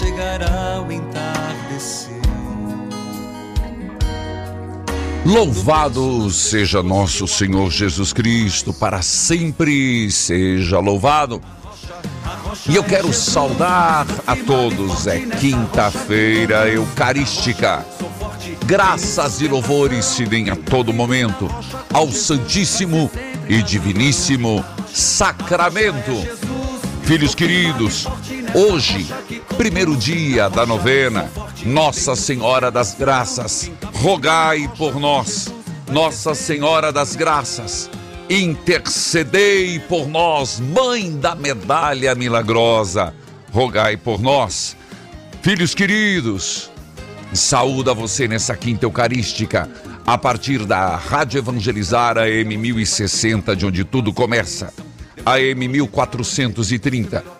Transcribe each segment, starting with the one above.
Chegará o entardecer. Louvado seja nosso Senhor Jesus Cristo, para sempre seja louvado. E eu quero saudar a todos, é quinta-feira eucarística. Graças e louvores se deem a todo momento ao Santíssimo e Diviníssimo Sacramento. Filhos queridos, hoje, primeiro dia da novena, Nossa Senhora das Graças, rogai por nós. Nossa Senhora das Graças, intercedei por nós, Mãe da Medalha Milagrosa, rogai por nós. Filhos queridos, saúda você nessa quinta eucarística, a partir da Rádio Evangelizar AM 1060, de onde tudo começa. AM 1430,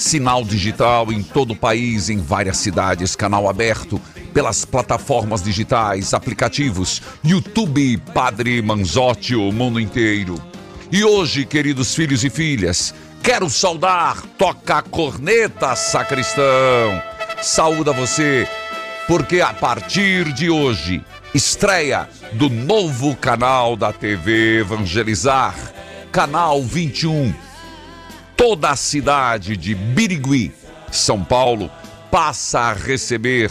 sinal digital em todo o país, em várias cidades, canal aberto, pelas plataformas digitais, aplicativos, YouTube, Padre Manzotti, o mundo inteiro. E hoje, queridos filhos e filhas, quero saudar, toca a corneta, sacristão. Saúde a você, porque a partir de hoje, estreia do novo canal da TV Evangelizar, canal 21 toda a cidade de Birigui, São Paulo, passa a receber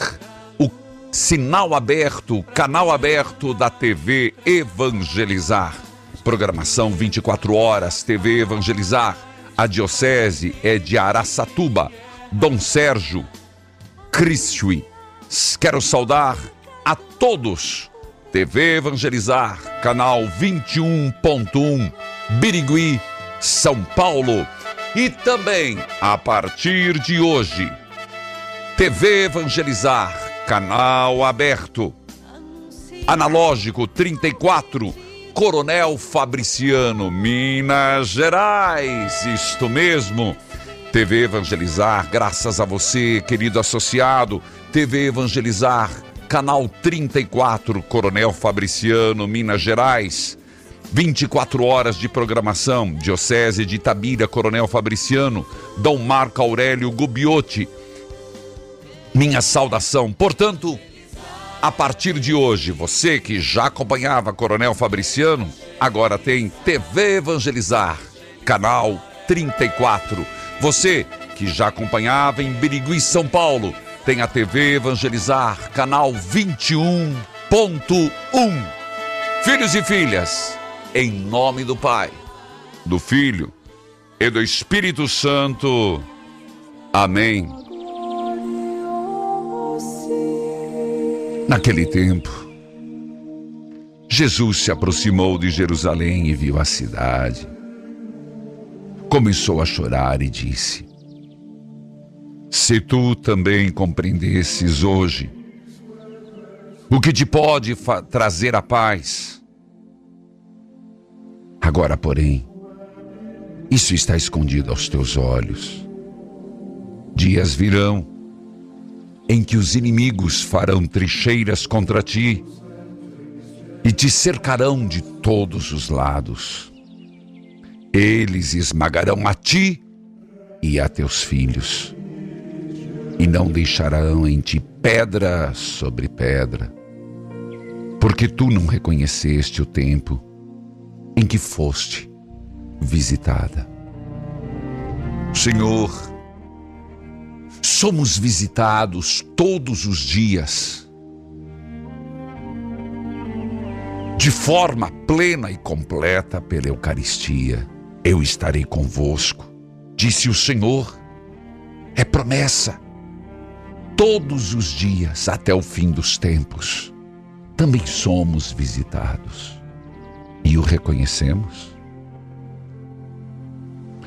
o sinal aberto, canal aberto da TV Evangelizar. Programação 24 horas, TV Evangelizar. A diocese é de Araçatuba, Dom Sérgio, Cristiui. Quero saudar a todos. TV Evangelizar, canal 21.1, Birigui, São Paulo. E também, a partir de hoje, TV Evangelizar, canal aberto. Analógico 34, Coronel Fabriciano, Minas Gerais. Isto mesmo. TV Evangelizar, graças a você, querido associado. TV Evangelizar, canal 34, Coronel Fabriciano, Minas Gerais. 24 horas de programação, Diocese de Itabira, Coronel Fabriciano, Dom Marco Aurélio Gubiotti. Minha saudação. Portanto, a partir de hoje, você que já acompanhava Coronel Fabriciano, agora tem TV Evangelizar, canal 34. Você que já acompanhava em Birigui, São Paulo, tem a TV Evangelizar, canal 21.1. Filhos e filhas, em nome do Pai, do Filho e do Espírito Santo. Amém. Naquele tempo, Jesus se aproximou de Jerusalém e viu a cidade. começou a chorar e disse: Se tu também compreendesses hoje o que te pode trazer a paz, agora, porém, isso está escondido aos teus olhos. Dias virão em que os inimigos farão trincheiras contra ti e te cercarão de todos os lados. Eles esmagarão a ti e a teus filhos, e não deixarão em ti pedra sobre pedra, porque tu não reconheceste o tempo em que foste visitada. Senhor, somos visitados todos os dias, de forma plena e completa pela Eucaristia. Eu estarei convosco, disse o Senhor. É promessa. Todos os dias até o fim dos tempos, também somos visitados e o reconhecemos.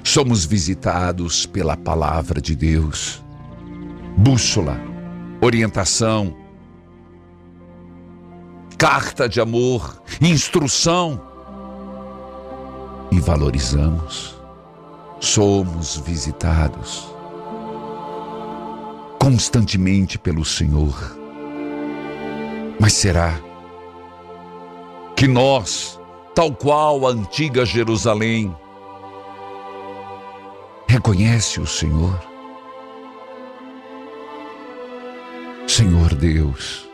Somos visitados pela palavra de Deus, bússola, orientação, carta de amor, instrução. E valorizamos, somos visitados constantemente pelo Senhor. Mas será que nós, tal qual a antiga Jerusalém, reconhece o Senhor. Senhor Deus,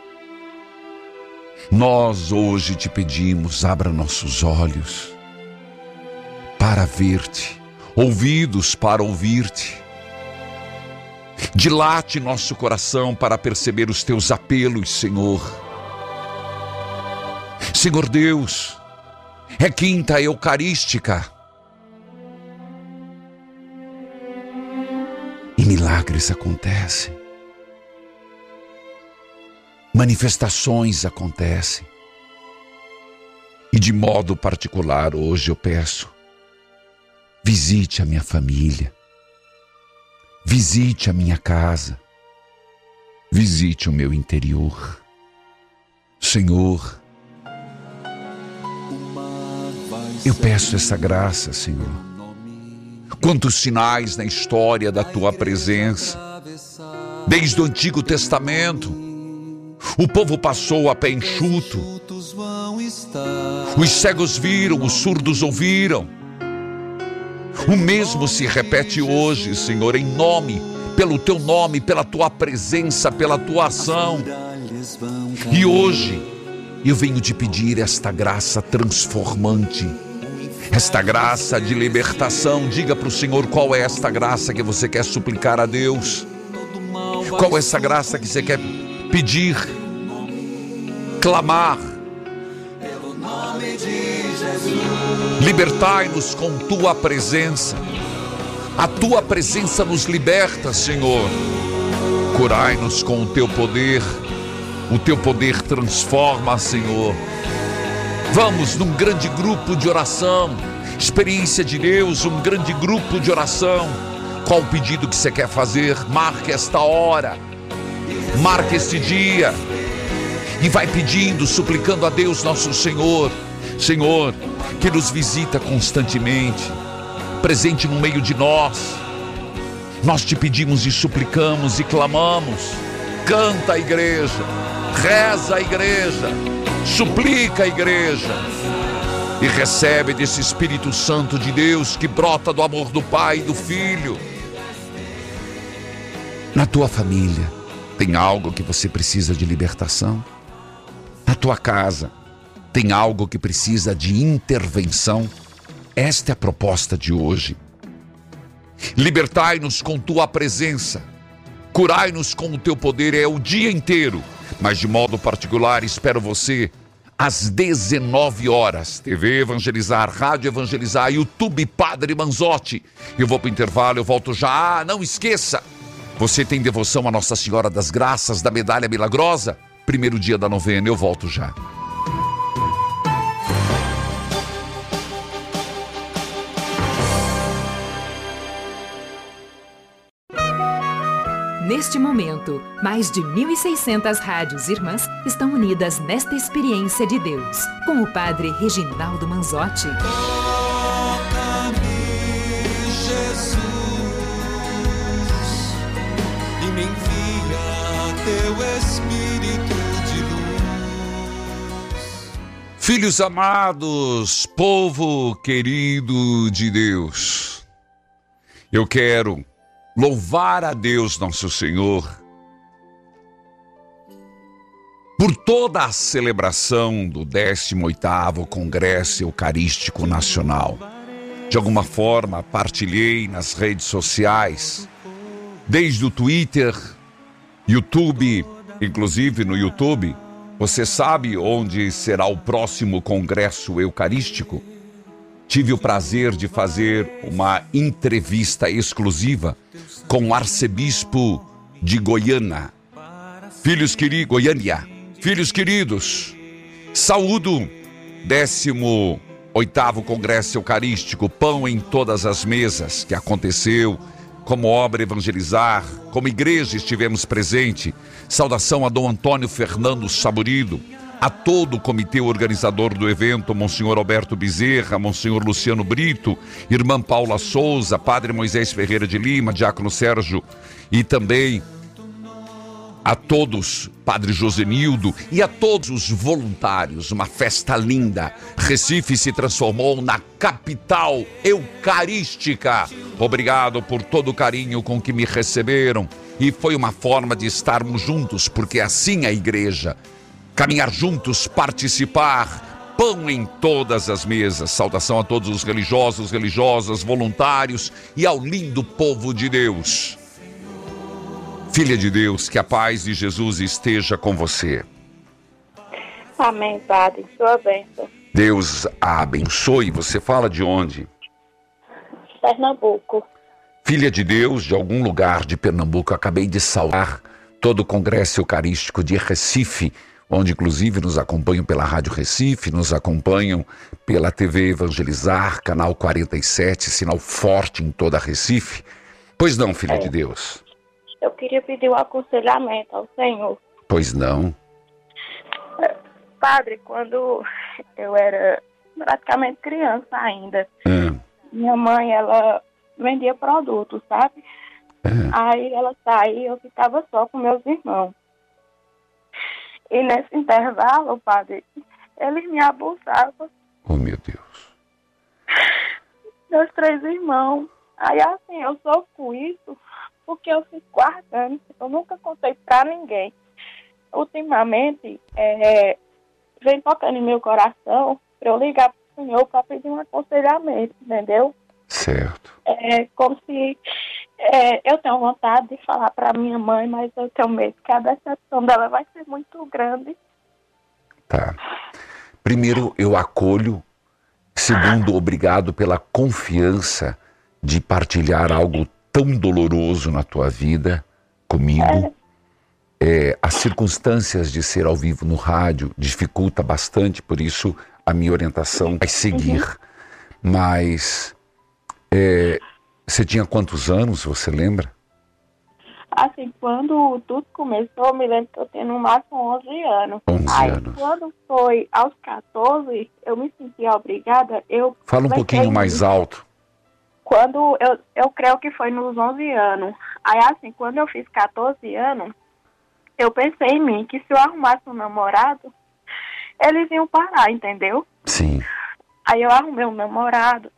nós hoje te pedimos, abra nossos olhos para ver-te, ouvidos para ouvir-te. Dilate nosso coração para perceber os teus apelos, Senhor. Senhor Deus, é quinta eucarística E milagres acontecem. Manifestações acontecem. E de modo particular, hoje eu peço: visite a minha família, visite a minha casa, visite o meu interior. Senhor, eu peço essa graça, Senhor Quantos sinais na história da tua presença. Desde o Antigo Testamento, o povo passou a pé enxuto. Os cegos viram, os surdos ouviram. O mesmo se repete hoje, Senhor, em nome, pelo teu nome, pela tua presença, pela tua ação. E hoje eu venho te pedir esta graça transformante esta graça de libertação. Diga para o Senhor qual é esta graça que você quer suplicar a Deus. Qual é essa graça que você quer pedir, clamar. Libertai-nos com tua presença. A tua presença nos liberta, Senhor. Curai-nos com o teu poder. O teu poder transforma, Senhor. Vamos num grande grupo de oração, experiência de Deus, um grande grupo de oração. Qual o pedido que você quer fazer? Marque esta hora, marque este dia e vai pedindo, suplicando a Deus, nosso Senhor, Senhor, que nos visita constantemente, presente no meio de nós. Nós te pedimos e suplicamos e clamamos. Canta a igreja, reza a igreja Suplica a igreja e recebe desse Espírito Santo de Deus que brota do amor do Pai e do Filho. Na tua família, tem algo que você precisa de libertação? Na tua casa, tem algo que precisa de intervenção? Esta é a proposta de hoje. Libertai-nos com tua presença, curai-nos com o teu poder, é o dia inteiro mas de modo particular espero você às 19 horas. TV Evangelizar, Rádio Evangelizar, YouTube Padre Manzotti. Eu vou para o intervalo, eu volto já. Ah, não esqueça! Você tem devoção a Nossa Senhora das Graças, da Medalha Milagrosa? Primeiro dia da novena, eu volto já. Neste momento, mais de 1.600 rádios irmãs estão unidas nesta experiência de Deus, com o Padre Reginaldo Manzotti. Toca-me, Jesus, e me envia teu Espírito de luz. Filhos amados, povo querido de Deus, eu quero louvar a Deus Nosso Senhor por toda a celebração do 18º Congresso Eucarístico Nacional. De alguma forma, partilhei nas redes sociais, desde o Twitter, YouTube, inclusive no YouTube. Você sabe onde será o próximo Congresso Eucarístico? Tive o prazer de fazer uma entrevista exclusiva com o arcebispo de Goiânia. Filhos queridos, Goiânia, filhos queridos, saúdo 18 Congresso Eucarístico, Pão em Todas as Mesas, que aconteceu como obra evangelizar, como igreja estivemos presente. Saudação a Dom Antônio Fernando Saburido, a todo o comitê organizador do evento, Monsenhor Alberto Bezerra, Monsenhor Luciano Brito, Irmã Paula Souza, Padre Moisés Ferreira de Lima, Diácono Sérgio e também a todos, Padre Josenildo e a todos os voluntários. Uma festa linda. Recife se transformou na capital eucarística. Obrigado por todo o carinho com que me receberam. E foi uma forma de estarmos juntos, porque assim a igreja caminhar juntos, participar, pão em todas as mesas. Saudação a todos os religiosos, religiosas, voluntários e ao lindo povo de Deus. Filha de Deus, que a paz de Jesus esteja com você. Amém, Padre. Sua bênção. Deus a abençoe. Você fala de onde? Pernambuco. Filha de Deus, de algum lugar de Pernambuco, acabei de saudar todo o Congresso Eucarístico de Recife onde inclusive nos acompanham pela Rádio Recife, nos acompanham pela TV Evangelizar, canal 47, sinal forte em toda Recife. Pois não, filha de Deus. Eu queria pedir um aconselhamento ao Senhor. Pois não. Padre, quando eu era praticamente criança ainda, Hum, minha mãe, ela vendia produtos, sabe? hum. Aí ela saía e eu ficava só com meus irmãos. E nesse intervalo, padre, eles me abusavam, Oh, meu Deus. meus três irmãos. Aí assim, eu sofro com isso porque eu fico guardando. Eu nunca contei pra ninguém. Ultimamente, é, vem tocando em meu coração pra eu ligar pro senhor pra pedir um aconselhamento, entendeu? Certo. É como se é, eu tenho vontade de falar para minha mãe, mas eu tenho medo que a decepção dela vai ser muito grande. Tá. Primeiro, eu acolho. Segundo, obrigado pela confiança de partilhar algo tão doloroso na tua vida comigo. É, as circunstâncias de ser ao vivo no rádio dificulta bastante, por isso a minha orientação vai seguir. Mas é, você tinha quantos anos, você lembra? Assim, quando tudo começou, eu me lembro que eu tinha no máximo 11 anos. 11 Aí, anos. quando foi aos 14, eu me senti obrigada. Eu Fala um pouquinho mais alto. Quando eu, eu creio que foi nos 11 anos. Aí, assim, quando eu fiz 14 anos, eu pensei em mim que se eu arrumasse um namorado, eles iam parar, entendeu? Sim. Aí eu arrumei um namorado.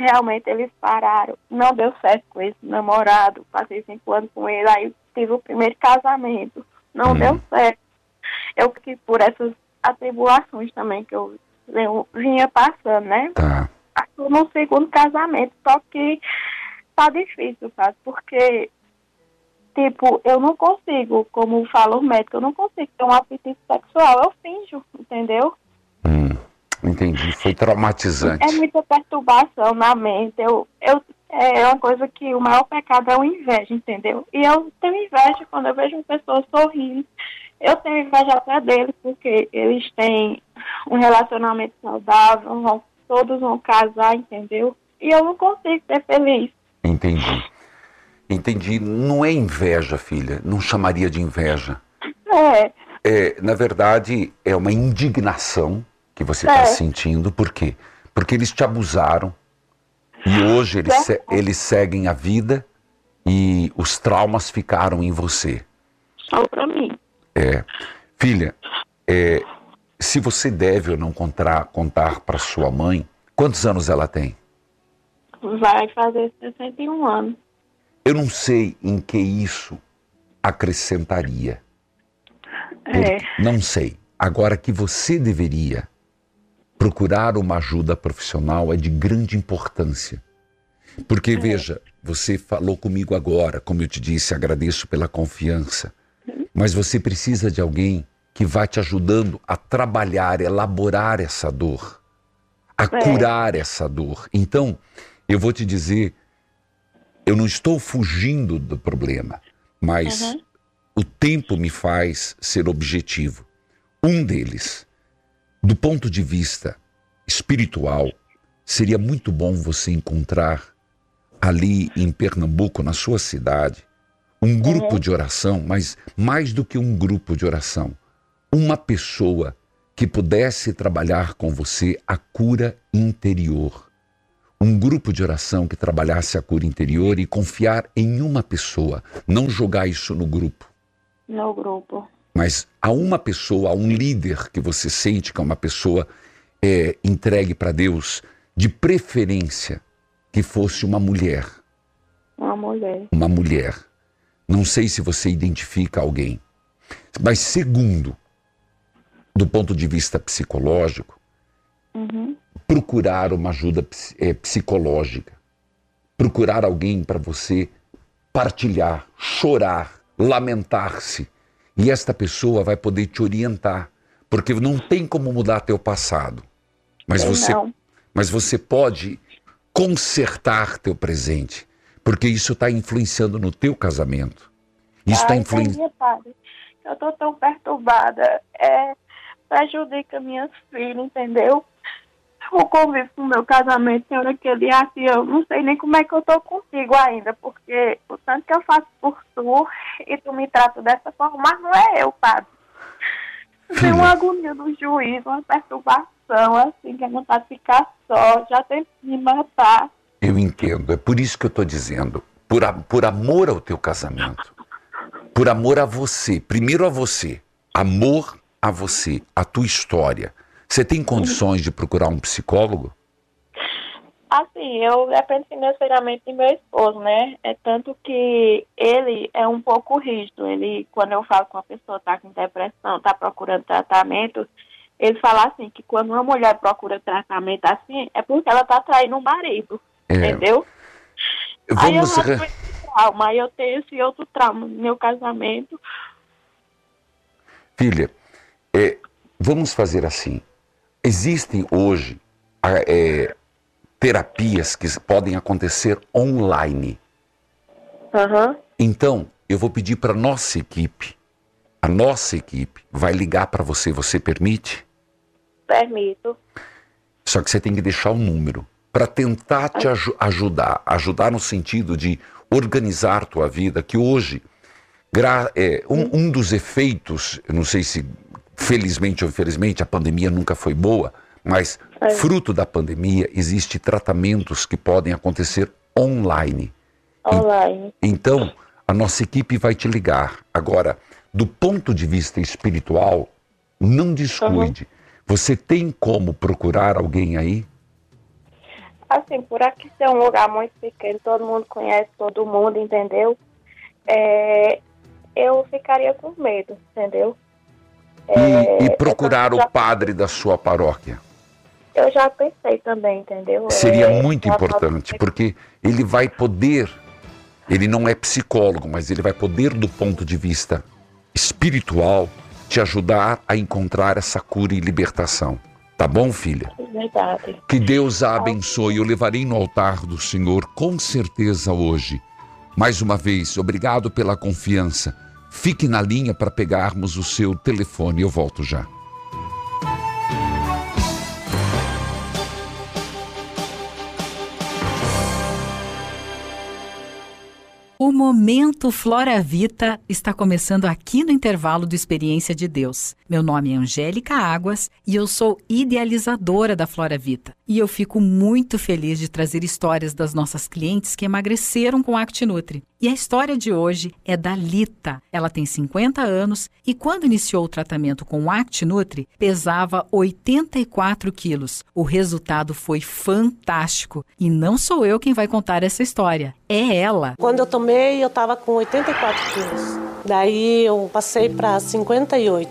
Realmente eles pararam. Não deu certo com esse namorado. Passei cinco anos com ele. Aí tive o primeiro casamento. Não Hum. deu certo. Eu fiquei por essas atribulações também que eu, eu vinha passando, né? Tá. Estou no segundo casamento. Só que tá difícil, sabe? Porque, tipo, eu não consigo, como fala o médico, eu não consigo ter um apetite sexual. Eu finjo, entendeu? Entendi. Foi traumatizante. É muita perturbação na mente. Eu, eu, é uma coisa que o maior pecado é o inveja, entendeu? E eu tenho inveja quando eu vejo uma pessoa sorrindo. Eu tenho inveja até deles, porque eles têm um relacionamento saudável, vão, todos vão casar, entendeu? E eu não consigo ser feliz. Entendi. Entendi. Não é inveja, filha. Não chamaria de inveja. É, É, na verdade, é uma indignação que você está É. sentindo. Por quê? Porque eles te abusaram e hoje eles, se- eles seguem a vida e os traumas ficaram em você. só pra mim. É. Filha, é, se você deve ou não contar, contar para sua mãe, quantos anos ela tem? Vai fazer 61 anos. Eu não sei em que isso acrescentaria. É, Não sei. Agora que você deveria procurar uma ajuda profissional é de grande importância. Porque, veja, você falou comigo agora, como eu te disse, agradeço pela confiança, mas você precisa de alguém que vai te ajudando a trabalhar, elaborar essa dor, a curar essa dor. Então, eu vou te dizer, eu não estou fugindo do problema, mas o tempo me faz ser objetivo. Um deles, do ponto de vista espiritual, seria muito bom você encontrar ali em Pernambuco, na sua cidade, um grupo de oração, mas mais do que um grupo de oração, uma pessoa que pudesse trabalhar com você a cura interior. Um grupo de oração que trabalhasse a cura interior e confiar em uma pessoa, não jogar isso no grupo no grupo. Mas a uma pessoa, a um líder que você sente que é uma pessoa é, entregue para Deus, de preferência que fosse uma mulher, Uma mulher. uma mulher. Não sei se você identifica alguém, mas segundo, do ponto de vista psicológico, Uhum. procurar uma ajuda eh, psicológica, procurar alguém para você partilhar, chorar, lamentar-se. E esta pessoa vai poder te orientar, porque não tem como mudar teu passado. Mas você, não. mas você pode consertar teu presente, porque isso está influenciando no teu casamento. Isso está influenciando. Eu tô tão perturbada. É, prejudica minhas filhas, entendeu? O convívio com o meu casamento, tem hora que ele é assim, eu não sei nem como é que eu tô contigo ainda, porque o tanto que eu faço por tu e tu me trata dessa forma, mas não é eu, padre. Tem uma agonia do juiz, uma perturbação, assim, que é vontade de ficar só, já tem que me matar. Eu entendo, é por isso que eu estou dizendo. Por, a- por amor ao teu casamento. Por amor a você. Primeiro a você. Amor a você, a tua história. Você tem condições de procurar um psicólogo? Assim, eu dependo financeiramente de meu esposo, né? É tanto que ele é um pouco rígido. Ele, quando eu falo que uma pessoa está com depressão, está procurando tratamento, ele fala assim, que quando uma mulher procura tratamento assim, é porque ela está traindo um marido, É, entendeu? Aí eu vamos. re- tenho esse trauma, aí eu tenho esse outro trauma no meu casamento. Filha, é, vamos fazer assim. Existem hoje é, terapias que podem acontecer online. Aham. Então, eu vou pedir para nossa equipe, a nossa equipe vai ligar para você. Você permite? Permito. Só que você tem que deixar o número para tentar te aju- ajudar, ajudar no sentido de organizar tua vida, que hoje é, um, um dos efeitos, eu não sei se felizmente ou infelizmente a pandemia nunca foi boa, mas fruto da pandemia existe tratamentos que podem acontecer online. Online. Então, a nossa equipe vai te ligar. Agora, do ponto de vista espiritual, não descuide. Você tem como procurar alguém aí? Assim, por aqui ser um lugar muito pequeno, todo mundo conhece todo mundo, entendeu? É, eu ficaria com medo, entendeu? E, e É, procurar eu o já- padre da sua paróquia. Eu já pensei também, entendeu? Seria É, muito já importante, porque ele vai poder, ele não é psicólogo, mas ele vai poder, do ponto de vista espiritual, te ajudar a encontrar essa cura e libertação. Tá bom, filha? Verdade. Que Deus a abençoe. Eu levarei no altar do Senhor com certeza hoje. Mais uma vez, obrigado pela confiança. Fique na linha para pegarmos o seu telefone. Eu volto já. O momento Flora Vita está começando aqui no intervalo do Experiência de Deus. Meu nome é Angélica Águas e eu sou idealizadora da Flora Vita. E eu fico muito feliz de trazer histórias das nossas clientes que emagreceram com ActiNutri. E a história de hoje é da Lita. Ela tem 50 anos e quando iniciou o tratamento com o ActiNutri, pesava 84 quilos. O resultado foi fantástico. E não sou eu quem vai contar essa história, é ela. Quando eu tomei, eu estava com 84 quilos. Daí eu passei para 58.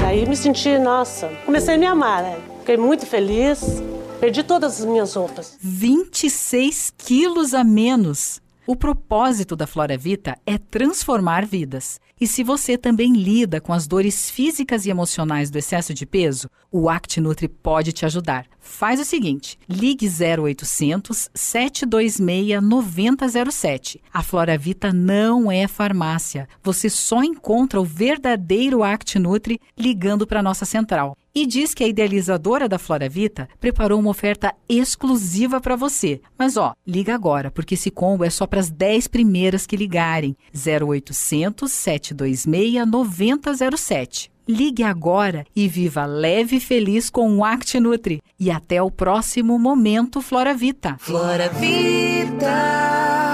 Daí me senti, nossa, comecei a me amar, né? Fiquei muito feliz. Perdi todas as minhas roupas. 26 quilos a menos. O propósito da Flora Vita é transformar vidas. E se você também lida com as dores físicas e emocionais do excesso de peso, o ActiNutri pode te ajudar. Faz o seguinte: ligue 0800 726 9007. A Flora Vita não é farmácia. Você só encontra o verdadeiro ActiNutri ligando para nossa central e diz que a idealizadora da Flora Vita preparou uma oferta exclusiva para você. Mas ó, liga agora, porque esse combo é só para as 10 primeiras que ligarem. 0800 726 9007. Ligue agora e viva leve e feliz com o ActiNutri. E até o próximo momento Flora Vita. Flora Vita.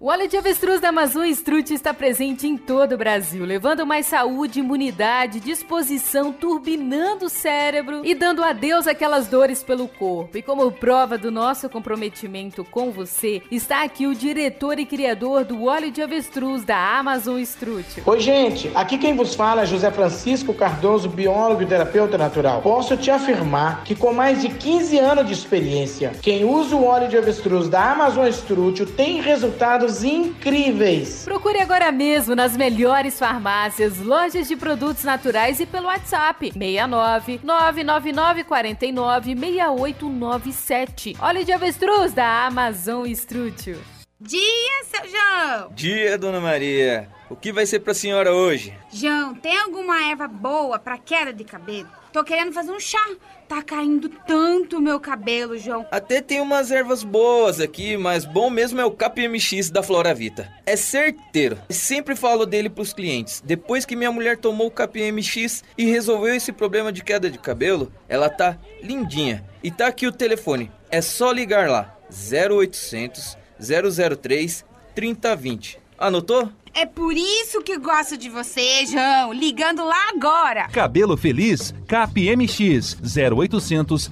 O óleo de avestruz da Amazon Strut está presente em todo o Brasil, levando mais saúde, imunidade, disposição, turbinando o cérebro e dando adeus àquelas dores pelo corpo. E como prova do nosso comprometimento com você, está aqui o diretor e criador do óleo de avestruz da Amazon Strut. Oi, gente. Aqui quem vos fala é José Francisco Cardoso, biólogo e terapeuta natural. Posso te afirmar que com mais de 15 anos de experiência, quem usa o óleo de avestruz da Amazon Strut tem resultados incríveis. Procure agora mesmo nas melhores farmácias, lojas de produtos naturais e pelo WhatsApp 69 999 49 6897. Óleo de avestruz da Amazon Estrútil. Dia, seu João! Dia, dona Maria. O que vai ser pra senhora hoje? João, tem alguma erva boa pra queda de cabelo? Tô querendo fazer um chá. Tá caindo tanto o meu cabelo, João. Até tem umas ervas boas aqui, mas bom mesmo é o KPMX da Flora Vita. É certeiro. Sempre falo dele pros clientes. Depois que minha mulher tomou o KPMX e resolveu esse problema de queda de cabelo, ela tá lindinha. E tá aqui o telefone. É só ligar lá. 0800 003 3020. Anotou? É por isso que gosto de você, João. Ligando lá agora. Cabelo Feliz, CapMX 0800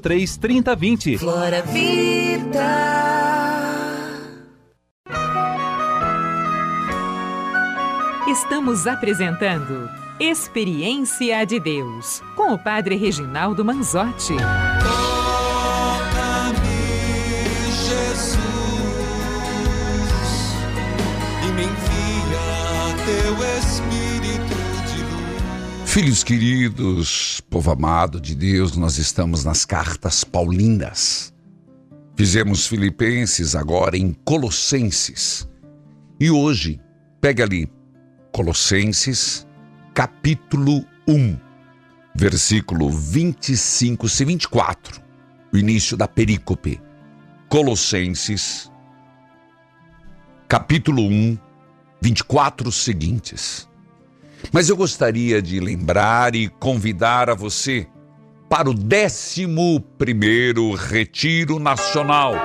003 3020. Flora Vida. Estamos apresentando Experiência de Deus com o Padre Reginaldo Manzotti. Filhos queridos, povo amado de Deus, nós estamos nas cartas paulinas. Fizemos Filipenses, agora em Colossenses. E hoje, pega ali, Colossenses, capítulo 1, versículo 25 e 24, o início da perícope. Colossenses, capítulo 1, 24 seguintes. Mas eu gostaria de lembrar e convidar a você para o 11 Retiro Nacional.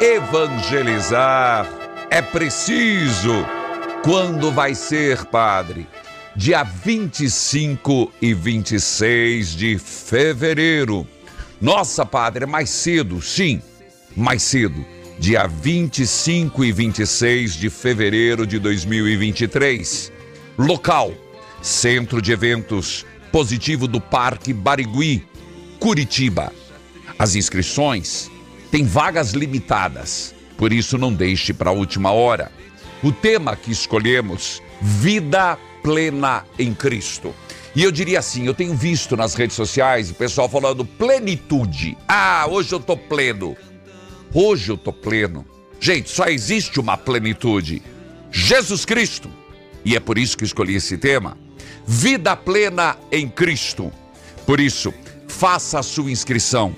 Evangelizar é preciso. Quando vai ser, Padre? Dia 25 e 26 de fevereiro. Nossa, Padre, é mais cedo, sim, mais cedo. Dia 25 e 26 de fevereiro de 2023. Local Centro de Eventos Positivo do Parque Barigui, Curitiba. As inscrições têm vagas limitadas, por isso não deixe para a última hora. O tema que escolhemos: Vida Plena em Cristo. E eu diria assim: eu tenho visto nas redes sociais o pessoal falando plenitude. Ah, hoje eu tô pleno. Hoje eu tô pleno. Gente, só existe uma plenitude: Jesus Cristo. E é por isso que escolhi esse tema. Vida plena em Cristo. Por isso, faça a sua inscrição.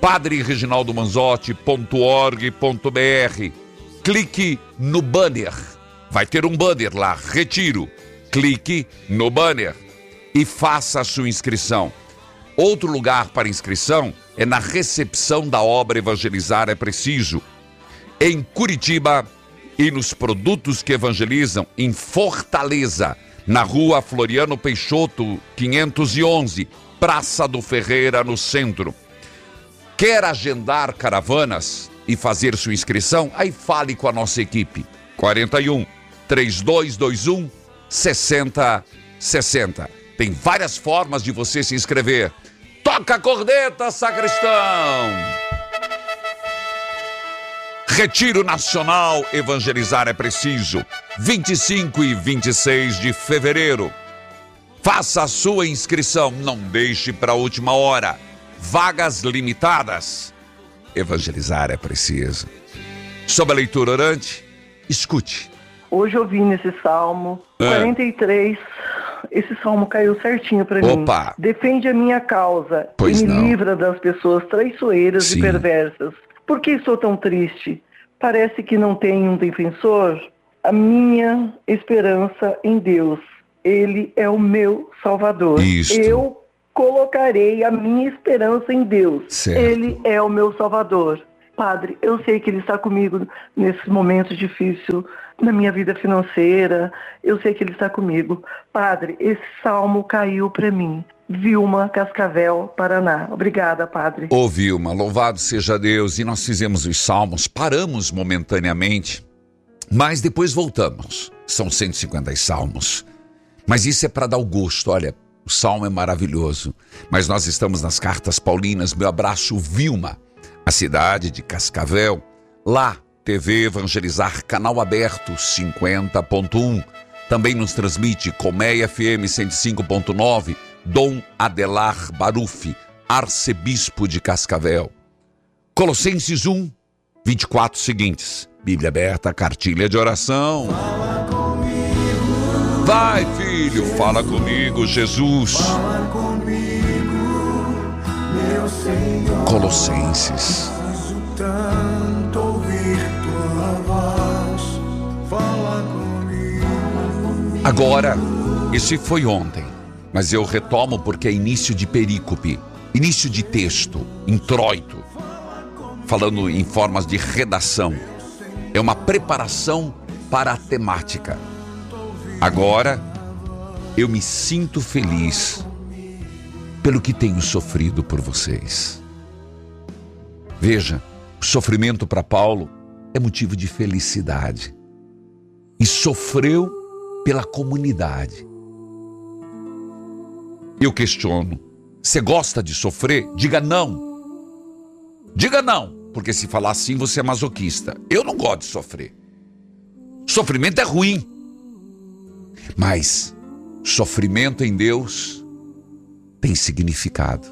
padrereginaldomanzotti.org.br clique no banner. Vai ter um banner lá, retiro. Clique no banner e faça a sua inscrição. Outro lugar para inscrição é na recepção da obra Evangelizar é Preciso, em Curitiba e nos produtos que evangelizam em Fortaleza, na rua Floriano Peixoto, 511, Praça do Ferreira, no centro. Quer agendar caravanas e fazer sua inscrição? Aí fale com a nossa equipe. 41 3221 6060. Tem várias formas de você se inscrever. Toca a corneta, sacristão! Retiro Nacional Evangelizar é Preciso, 25 e 26 de fevereiro. Faça a sua inscrição, não deixe para a última hora. Vagas limitadas. Evangelizar é preciso. Sob a leitura orante, escute. Hoje eu vi nesse salmo É. 43. Esse salmo caiu certinho para mim. Opa. Defende a minha causa Pois e me não. livra das pessoas traiçoeiras Sim. e perversas. Por que estou tão triste? Parece que não tenho um defensor. A minha esperança em Deus. Ele é o meu Salvador. Isto. Eu colocarei a minha esperança em Deus. Certo. Ele é o meu Salvador. Padre, eu sei que Ele está comigo nesse momento difícil na minha vida financeira. Eu sei que Ele está comigo. Padre, esse salmo caiu para mim. Vilma Cascavel, Paraná. Obrigada, Padre. Ô Vilma, louvado seja Deus. E nós fizemos os salmos, paramos momentaneamente, mas depois voltamos. São 150 salmos. Mas isso é para dar o gosto. Olha, o salmo é maravilhoso. Mas nós estamos nas cartas paulinas. Meu abraço, Vilma, a cidade de Cascavel. Lá, TV Evangelizar, canal aberto 50.1. Também nos transmite Colmeia FM 105.9, Dom Adelar Baruf, arcebispo de Cascavel. Colossenses 1, 24 seguintes. Bíblia aberta, cartilha de oração. Vai, filho, fala comigo, Jesus. Colossenses. Tanto ouvir tua voz, fala comigo. Agora, esse foi ontem, mas eu retomo porque é início de perícope, início de texto, introito, falando em formas de redação. É uma preparação para a temática. Agora, eu me sinto feliz pelo que tenho sofrido por vocês. Veja, o sofrimento para Paulo é motivo de felicidade. E sofreu pela comunidade. Eu questiono: você gosta de sofrer? Diga não. Diga não, porque se falar assim você é masoquista. Eu não gosto de sofrer. Sofrimento é ruim. Mas sofrimento em Deus tem significado.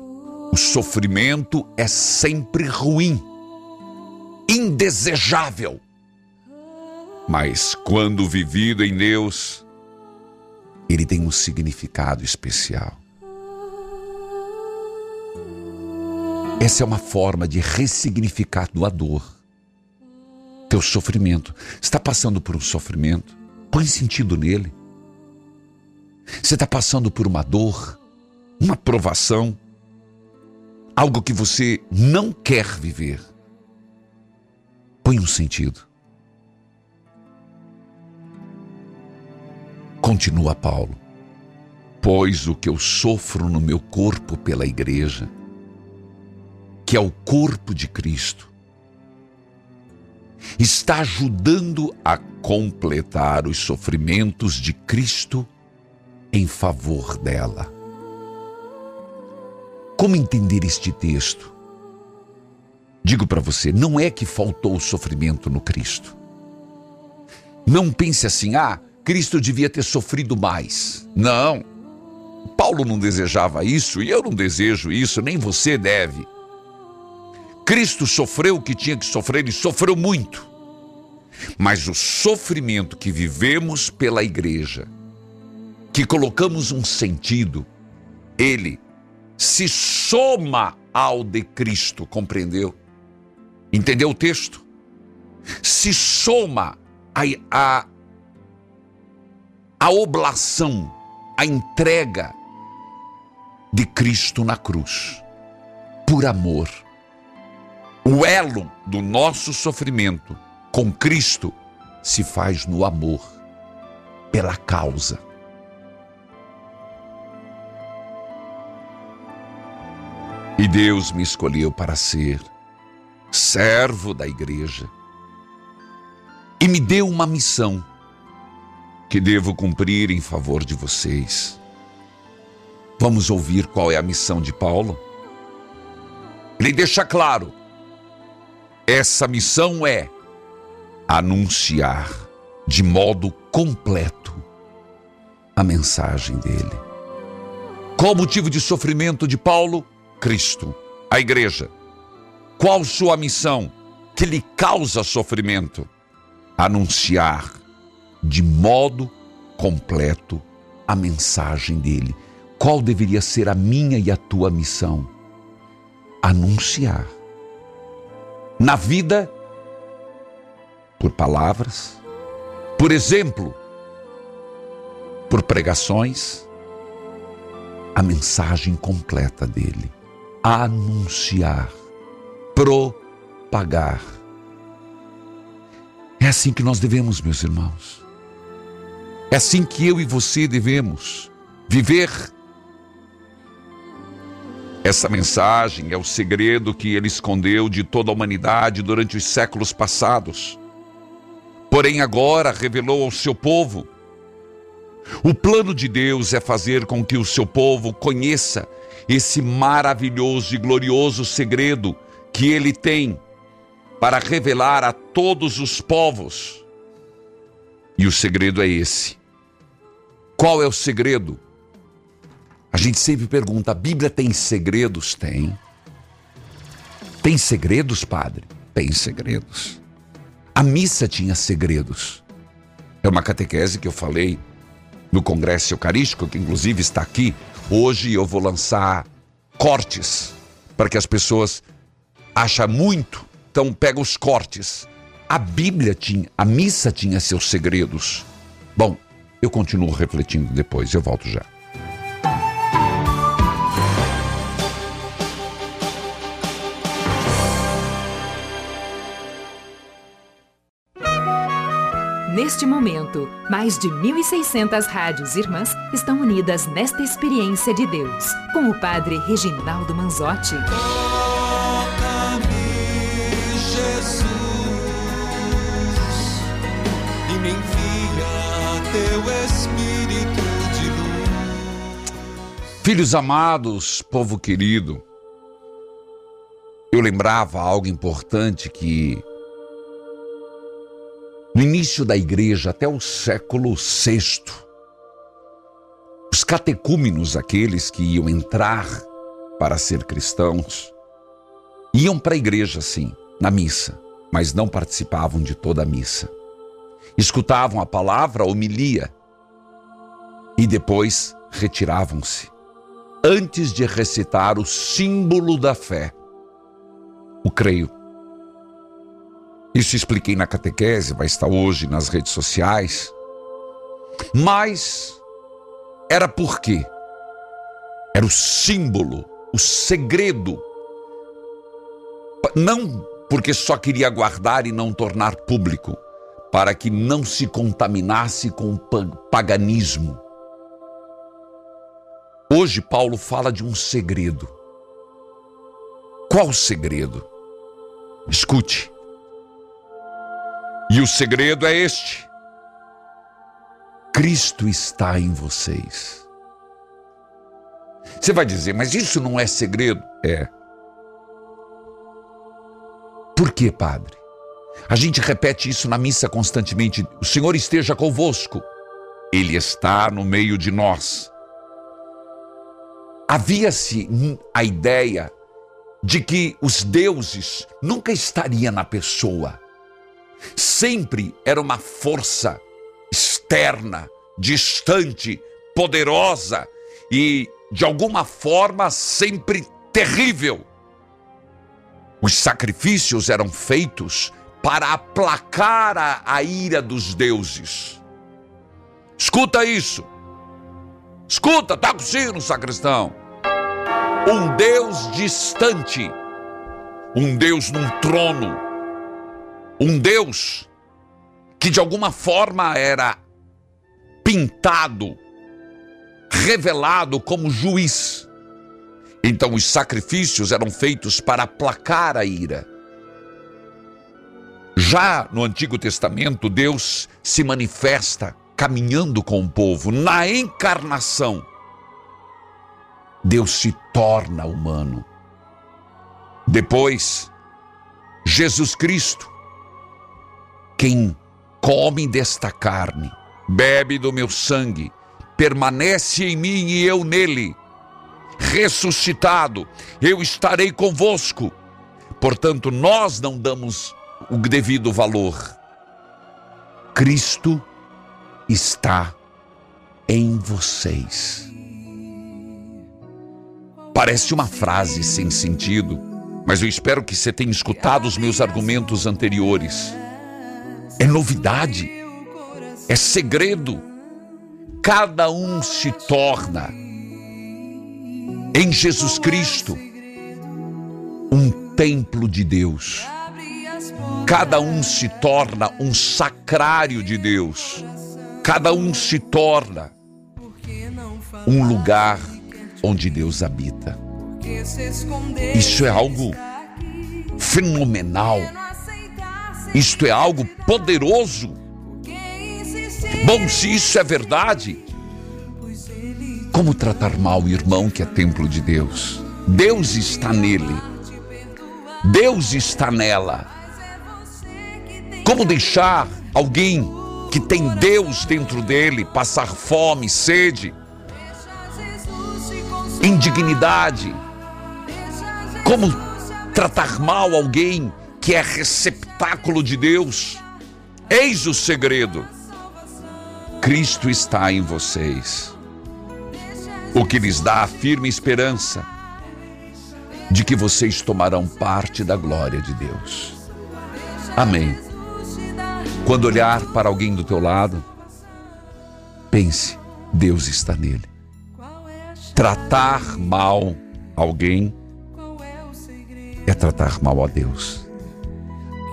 O sofrimento é sempre ruim, indesejável. Mas quando vivido em Deus, ele tem um significado especial. Essa é uma forma de ressignificar a dor, teu sofrimento. Está passando por um sofrimento? Põe sentido nele. Você está passando por uma dor, uma provação, algo que você não quer viver. Põe um sentido. Continua Paulo. Pois o que eu sofro no meu corpo pela igreja, que é o corpo de Cristo, está ajudando a completar os sofrimentos de Cristo em favor dela. Como entender este texto? Digo para você, não é que faltou sofrimento no Cristo. Não pense assim, ah, Cristo devia ter sofrido mais. Não. Paulo não desejava isso e eu não desejo isso, nem você deve. Cristo sofreu o que tinha que sofrer e sofreu muito. Mas o sofrimento que vivemos pela igreja, que colocamos um sentido, ele se soma ao de Cristo, compreendeu? Entendeu o texto? se soma a, a, a oblação, a entrega de Cristo na cruz, por amor. O elo do nosso sofrimento com Cristo se faz no amor, pela causa. E Deus me escolheu para ser servo da igreja e me deu uma missão que devo cumprir em favor de vocês. Vamos ouvir qual é a missão de Paulo? Ele deixa claro: essa missão é anunciar de modo completo a mensagem dele. Qual o motivo de sofrimento de Paulo? Cristo, a igreja. Qual sua missão que lhe causa sofrimento? Anunciar de modo completo a mensagem dele. Qual deveria ser a minha e a tua missão? Anunciar. Na vida, por palavras, por exemplo, por pregações, a mensagem completa dele. Anunciar, propagar. É assim que nós devemos, meus irmãos. É assim que eu e você devemos viver. Essa mensagem é o segredo que ele escondeu de toda a humanidade durante os séculos passados. Porém, agora revelou ao seu povo. O plano de Deus é fazer com que o seu povo conheça esse maravilhoso e glorioso segredo que ele tem para revelar a todos os povos. E o segredo é esse. Qual é o segredo? Gente sempre pergunta: a Bíblia tem segredos? Tem. Tem segredos, padre? Tem segredos. A missa tinha segredos. É uma catequese que eu falei no Congresso Eucarístico, que inclusive está aqui. Hoje eu vou lançar cortes para que as pessoas achem muito, então pega os cortes. A Bíblia tinha, a missa tinha seus segredos. Bom, eu continuo refletindo depois, eu volto já. Neste momento, mais de 1.600 rádios irmãs estão unidas nesta experiência de Deus, com o Padre Reginaldo Manzotti. Toca-me, Jesus, e me envia teu Espírito de luz. Filhos amados, povo querido, eu lembrava algo importante que no início da igreja, até o século VI, os catecúmenos, aqueles que iam entrar para ser cristãos, iam para a igreja, sim, na missa, mas não participavam de toda a missa. Escutavam a palavra, a homilia, e depois retiravam-se, antes de recitar o símbolo da fé, o creio. Isso expliquei na catequese, vai estar hoje nas redes sociais. Mas era por quê? Era o símbolo, o segredo. Não porque só queria guardar e não tornar público, para que não se contaminasse com o paganismo. Hoje Paulo fala de um segredo. Qual segredo? Escute. E o segredo é este: Cristo está em vocês. Você vai dizer, mas isso não é segredo? É. Por que, padre? A gente repete isso na missa constantemente. O Senhor esteja convosco. Ele está no meio de nós. Havia-se a ideia de que os deuses nunca estariam na pessoa sempre era uma força externa, distante, poderosa e, de alguma forma, sempre terrível. Os sacrifícios eram feitos para aplacar a, a ira dos deuses. Escuta isso. Escuta, tá com sino, sacristão. Um Deus distante, um Deus num trono, um Deus que de alguma forma era pintado, revelado como juiz. Então os sacrifícios eram feitos para aplacar a ira. Já no Antigo Testamento, Deus se manifesta caminhando com o povo. Na encarnação, Deus se torna humano. Depois, Jesus Cristo, quem come desta carne, bebe do meu sangue, permanece em mim e eu nele. Ressuscitado, eu estarei convosco. Portanto, nós não damos o devido valor. Cristo está em vocês. Parece uma frase sem sentido, mas eu espero que você tenha escutado os meus argumentos anteriores. É novidade, é segredo. Cada um se torna em Jesus Cristo um templo de Deus. Cada um se torna um sacrário de Deus. Cada um se torna um lugar onde Deus habita. Isso é algo fenomenal. Isto é algo poderoso. Bom, se isso é verdade, como tratar mal o irmão que é templo de Deus? Deus está nele. Deus está nela. Como deixar alguém que tem Deus dentro dele passar fome, sede, indignidade? Como tratar mal alguém que é receptáculo de Deus? Eis o segredo. Cristo está em vocês, o que lhes dá a firme esperança de que vocês tomarão parte da glória de Deus. Amém. Quando olhar para alguém do teu lado, pense, Deus está nele. Tratar mal alguém é tratar mal a Deus.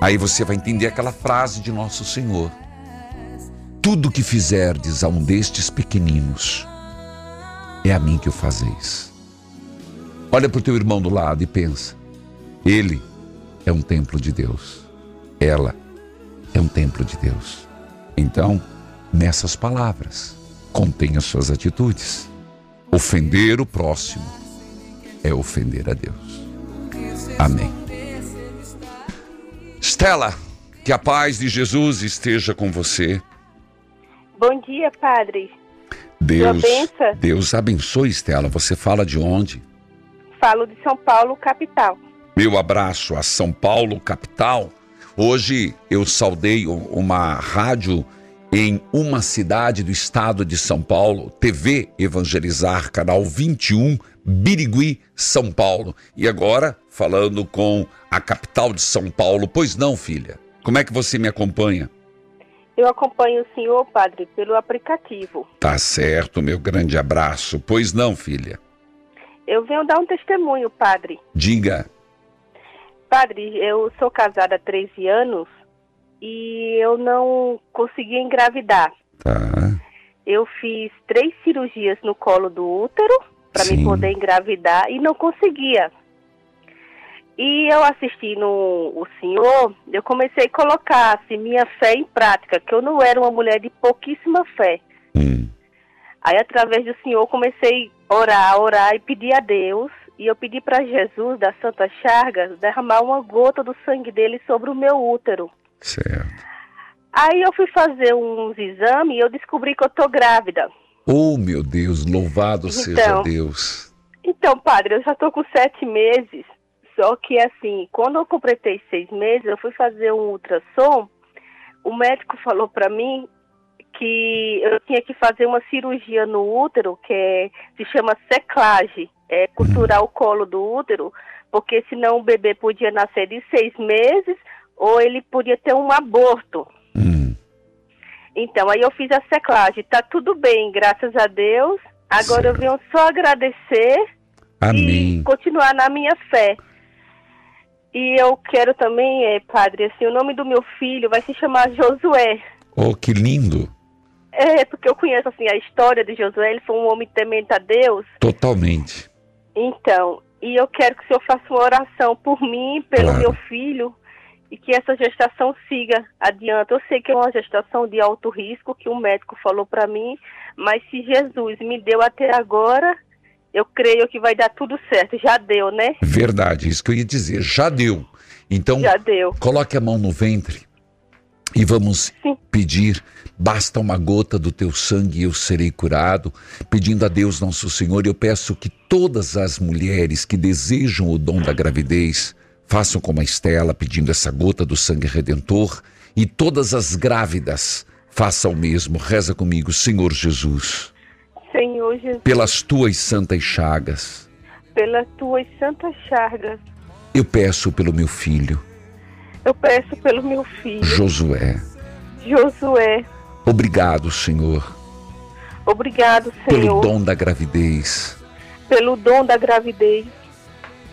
Aí você vai entender aquela frase de nosso Senhor. Tudo que fizerdes a um destes pequeninos, é a mim que o fazeis. Olha para o teu irmão do lado e pensa: ele é um templo de Deus. Ela é um templo de Deus. Então, nessas palavras, contém as suas atitudes. Ofender o próximo é ofender a Deus. Amém. Estela, que a paz de Jesus esteja com você. Bom dia, padre. Deus. Deus abençoe, Estela. Você fala de onde? Falo de São Paulo, capital. Meu abraço a São Paulo, capital. Hoje eu saudei uma rádio em uma cidade do estado de São Paulo, TV Evangelizar, canal 21, Birigui, São Paulo. E agora, falando com a capital de São Paulo. Pois não, filha? Como é que você me acompanha? Eu acompanho o senhor, padre, pelo aplicativo. Tá certo, meu grande abraço. Pois não, filha? Eu venho dar um testemunho, padre. Diga. Padre, eu sou casada há 13 anos e eu não consegui engravidar. Tá. Eu fiz três cirurgias no colo do útero para me poder engravidar e não conseguia. E eu assistindo o senhor, eu comecei a colocar assim, minha fé em prática, que eu não era uma mulher de pouquíssima fé. Aí, através do senhor, comecei a orar, orar e pedir a Deus. E eu pedi para Jesus, da Santa Chagas, derramar uma gota do sangue dele sobre o meu útero. Certo. Aí eu fui fazer uns exames e eu descobri que eu tô grávida. Oh, meu Deus, louvado seja Então. Deus. Então, padre, eu já tô com sete meses. Só que assim, quando eu completei seis meses, eu fui fazer um ultrassom. O médico falou para mim que eu tinha que fazer uma cirurgia no útero, que é- se chama seclagem, é costurar o colo do útero, porque senão o bebê podia nascer de seis meses ou ele podia ter um aborto. Hum. Então, aí eu fiz a seclagem. Tá tudo bem, graças a Deus. Agora eu venho só agradecer Amém. e continuar na minha fé. E eu quero também, é, padre, assim, o nome do meu filho vai se chamar Josué. Oh, que lindo. É, porque eu conheço, assim, a história de Josué. Ele foi um homem temente a Deus. Totalmente. Então, e eu quero que o senhor faça uma oração por mim, pelo Claro. meu filho, e que essa gestação siga adiante. Eu sei que é uma gestação de alto risco, que o médico falou para mim, mas se Jesus me deu até agora, eu creio que vai dar tudo certo. Já deu, né? Verdade, isso que eu ia dizer. Já deu. Então, Já deu. coloque a mão no ventre e vamos pedir. Basta uma gota do teu sangue e eu serei curado. Pedindo a Deus Nosso Senhor, eu peço que todas as mulheres que desejam o dom da gravidez façam como a Estela, pedindo essa gota do sangue redentor. E todas as grávidas façam o mesmo. Reza comigo, Senhor Jesus, Senhor Jesus, pelas tuas santas chagas. pelas tuas santas chagas, Eu peço pelo meu filho, eu peço pelo meu filho, Josué. Josué. Obrigado, Senhor, Obrigado, pelo Senhor, dom da gravidez. pelo dom da gravidez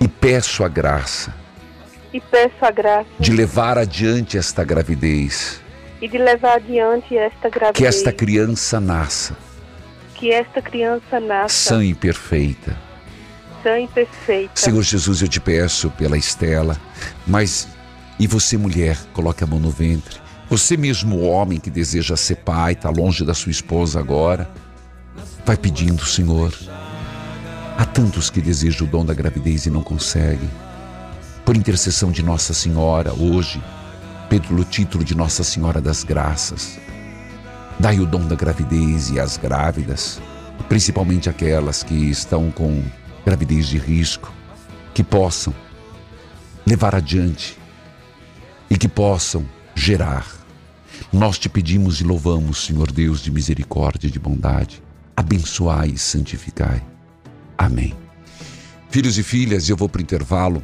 E peço a graça e peço a graça de levar adiante esta gravidez. e de levar adiante esta gravidez. Que esta criança nasça que esta criança nasça sã e perfeita. sã e perfeita. Senhor Jesus, eu te peço pela Estela, mas e você, mulher, coloque a mão no ventre. Você mesmo, homem que deseja ser pai, está longe da sua esposa agora, vai pedindo, Senhor. Há tantos que desejam o dom da gravidez e não conseguem. Por intercessão de Nossa Senhora, hoje, pelo título de Nossa Senhora das Graças, dai o dom da gravidez e às grávidas, principalmente aquelas que estão com gravidez de risco, que possam levar adiante e que possam gerar. Nós te pedimos e louvamos, Senhor Deus de misericórdia e de bondade. Abençoai e santificai. Amém. Filhos e filhas, eu vou para o intervalo.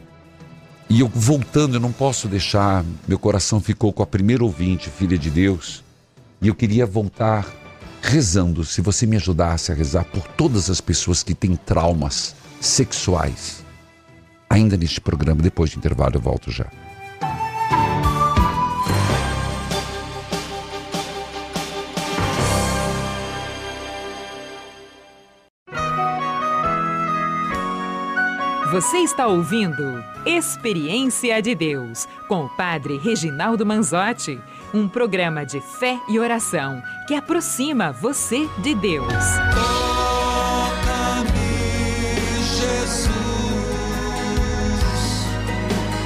E eu voltando, eu não posso deixar, meu coração ficou com a primeira ouvinte, filha de Deus. E eu queria voltar rezando, se você me ajudasse a rezar por todas as pessoas que têm traumas sexuais. Ainda neste programa, depois do intervalo, eu volto já. Você está ouvindo Experiência de Deus com o Padre Reginaldo Manzotti, um programa de fé e oração que aproxima você de Deus. Jesus,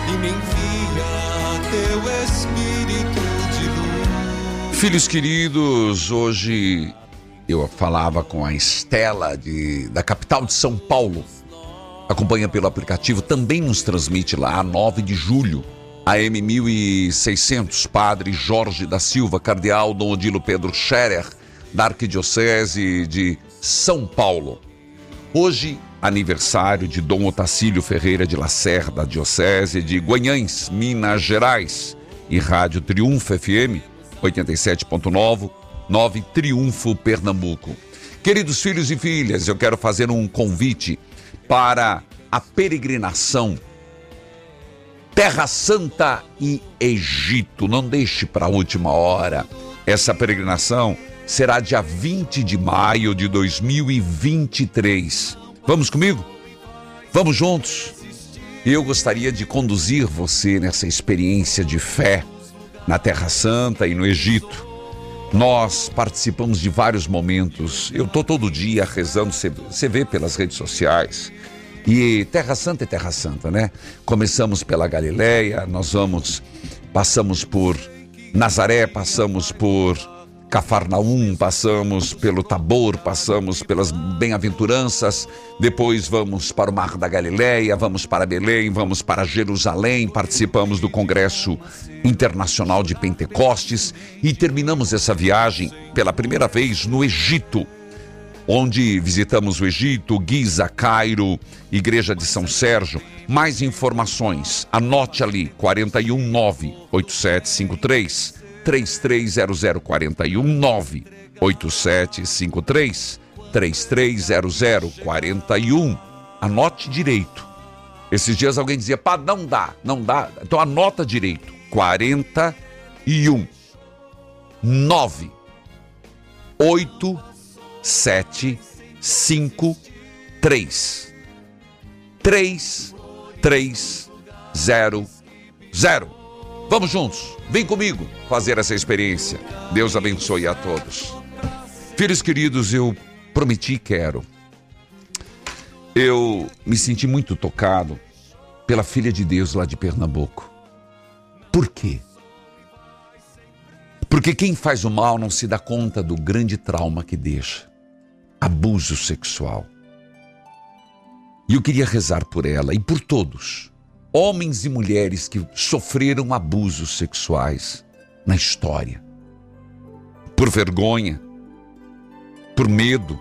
e me envia teu Espírito de luz. Filhos queridos, hoje eu falava com a Estela de, da capital de São Paulo. Acompanha pelo aplicativo, também nos transmite lá, a 9 de julho, AM 1600, Padre Jorge da Silva, Cardeal Dom Odilo Pedro Scherer, da Arquidiocese de São Paulo. Hoje, aniversário de Dom Otacílio Ferreira de Lacerda, da Diocese de Guanhães, Minas Gerais, e Rádio Triunfo FM 87.9, 9 Triunfo Pernambuco. Queridos filhos e filhas, eu quero fazer um convite para a peregrinação Terra Santa e Egito. Não deixe para a última hora. Essa peregrinação será dia 20 de maio de 2023. Vamos comigo? Vamos juntos? Eu gostaria de conduzir você nessa experiência de fé na Terra Santa e no Egito. Nós participamos de vários momentos. Eu tô todo dia rezando, você- vê pelas redes sociais. E Terra Santa é Terra Santa, né? Começamos pela Galileia, nós vamos, passamos por Nazaré, passamos por Cafarnaum, passamos pelo Tabor, passamos pelas Bem-aventuranças, depois vamos para o Mar da Galileia, vamos para Belém, vamos para Jerusalém, participamos do Congresso Internacional de Pentecostes e terminamos essa viagem pela primeira vez no Egito onde visitamos o Egito, Giza, Cairo, Igreja de São Sérgio. Mais informações, anote ali 419 8753 3300 419 8753 3300 41. Anote direito. Esses dias alguém dizia, pá, não dá, não dá. Então anota direito. 41 9 8 7 5 3 3 3 0 0. Vamos juntos, vem comigo fazer essa experiência. Deus abençoe a todos. Filhos queridos, eu prometi quero. Eu me senti muito tocado pela filha de Deus lá de Pernambuco. Por quê? Porque quem faz o mal não se dá conta do grande trauma que deixa abuso sexual. E eu queria rezar por ela e por todos, homens e mulheres que sofreram abusos sexuais na história. Por vergonha, por medo,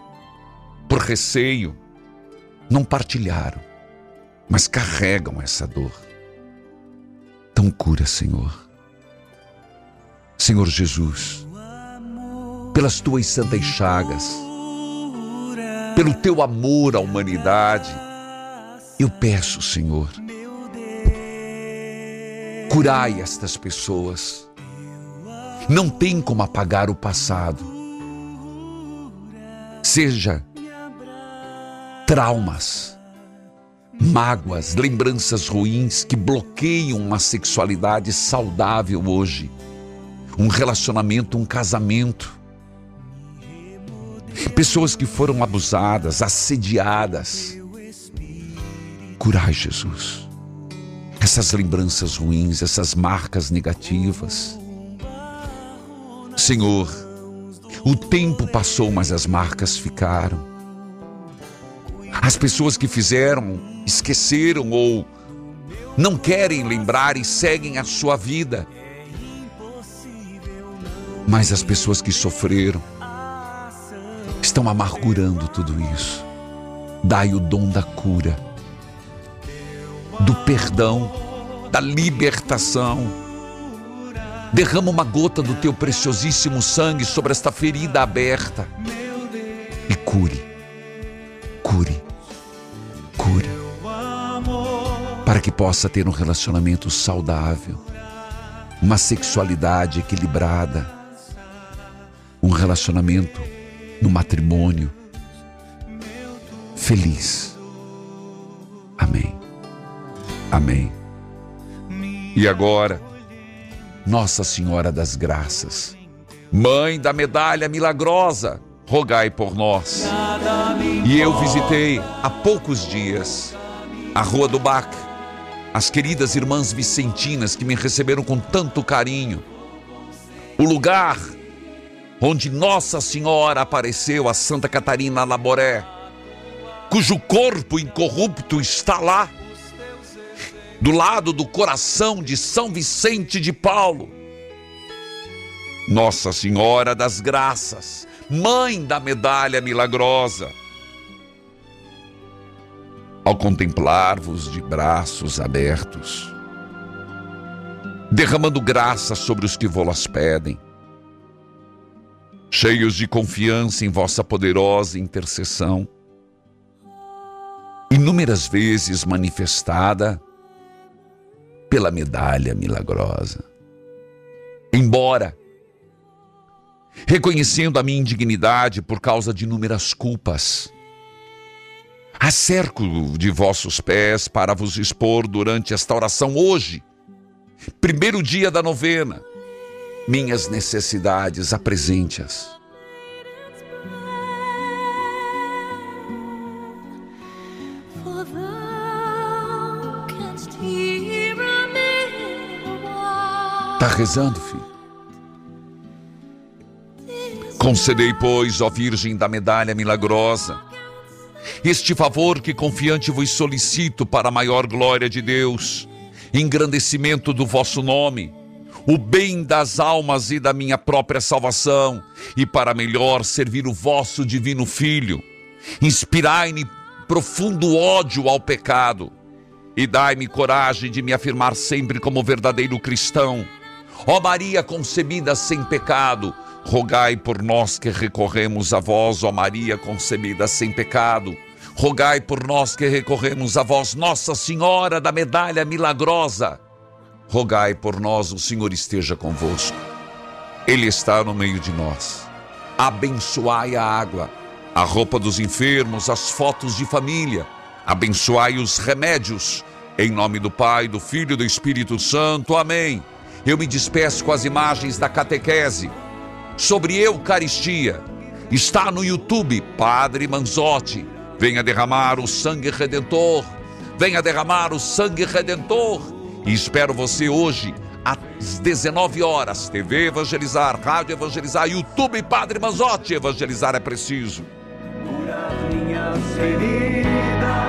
por receio, não partilharam, mas carregam essa dor. Então cura, Senhor. Senhor Jesus, pelas tuas santas chagas, pelo teu amor à humanidade, eu peço, Senhor, curai estas pessoas. Não tem como apagar o passado. Seja traumas, mágoas, lembranças ruins que bloqueiam uma sexualidade saudável hoje, um relacionamento, um casamento. Pessoas que foram abusadas, assediadas. Curai, Jesus, essas lembranças ruins, essas marcas negativas. Senhor, o tempo passou, mas as marcas ficaram. As pessoas que fizeram, esqueceram ou não querem lembrar e seguem a sua vida. Mas as pessoas que sofreram estão amargurando tudo isso. Dai o dom da cura, do perdão, da libertação. Derrama uma gota do teu preciosíssimo sangue sobre esta ferida aberta e cure, cure, cure, para que possa ter um relacionamento saudável, uma sexualidade equilibrada, um relacionamento no matrimônio feliz. Amém. Amém. E agora, Nossa Senhora das Graças, Mãe da medalha milagrosa, rogai por nós. E eu visitei há poucos dias a Rua do Bac, as queridas irmãs vicentinas que me receberam com tanto carinho. O lugar onde Nossa Senhora apareceu a Santa Catarina Laboré, cujo corpo incorrupto está lá, do lado do coração de São Vicente de Paulo. Nossa Senhora das Graças, Mãe da Medalha Milagrosa. Ao contemplar-vos de braços abertos, derramando graça sobre os que vô-las pedem, cheios de confiança em vossa poderosa intercessão, inúmeras vezes manifestada pela medalha milagrosa. Embora, reconhecendo a minha indignidade por causa de inúmeras culpas, acerco de vossos pés para vos expor durante esta oração hoje, primeiro dia da novena, minhas necessidades, apresente-as. Está rezando, filho? Concedei, pois, ó Virgem da medalha milagrosa, este favor que confiante vos solicito para a maior glória de Deus, engrandecimento do vosso nome o bem das almas e da minha própria salvação, e para melhor servir o vosso divino Filho. Inspirai-me profundo ódio ao pecado e dai-me coragem de me afirmar sempre como verdadeiro cristão. Ó Maria concebida sem pecado, rogai por nós que recorremos a vós, ó Maria concebida sem pecado. Rogai por nós que recorremos a vós, Nossa Senhora da Medalha Milagrosa. Rogai por nós, o Senhor esteja convosco. Ele está no meio de nós. Abençoai a água, a roupa dos enfermos, as fotos de família. Abençoai os remédios. Em nome do Pai, do Filho e do Espírito Santo. Amém. Eu me despeço com as imagens da catequese sobre Eucaristia. Está no YouTube, Padre Manzotti. Venha derramar o sangue redentor. Venha derramar o sangue redentor. E espero você hoje às 19 horas. TV Evangelizar, Rádio Evangelizar, YouTube Padre Manzotti. Evangelizar é preciso. Curar minhas feridas,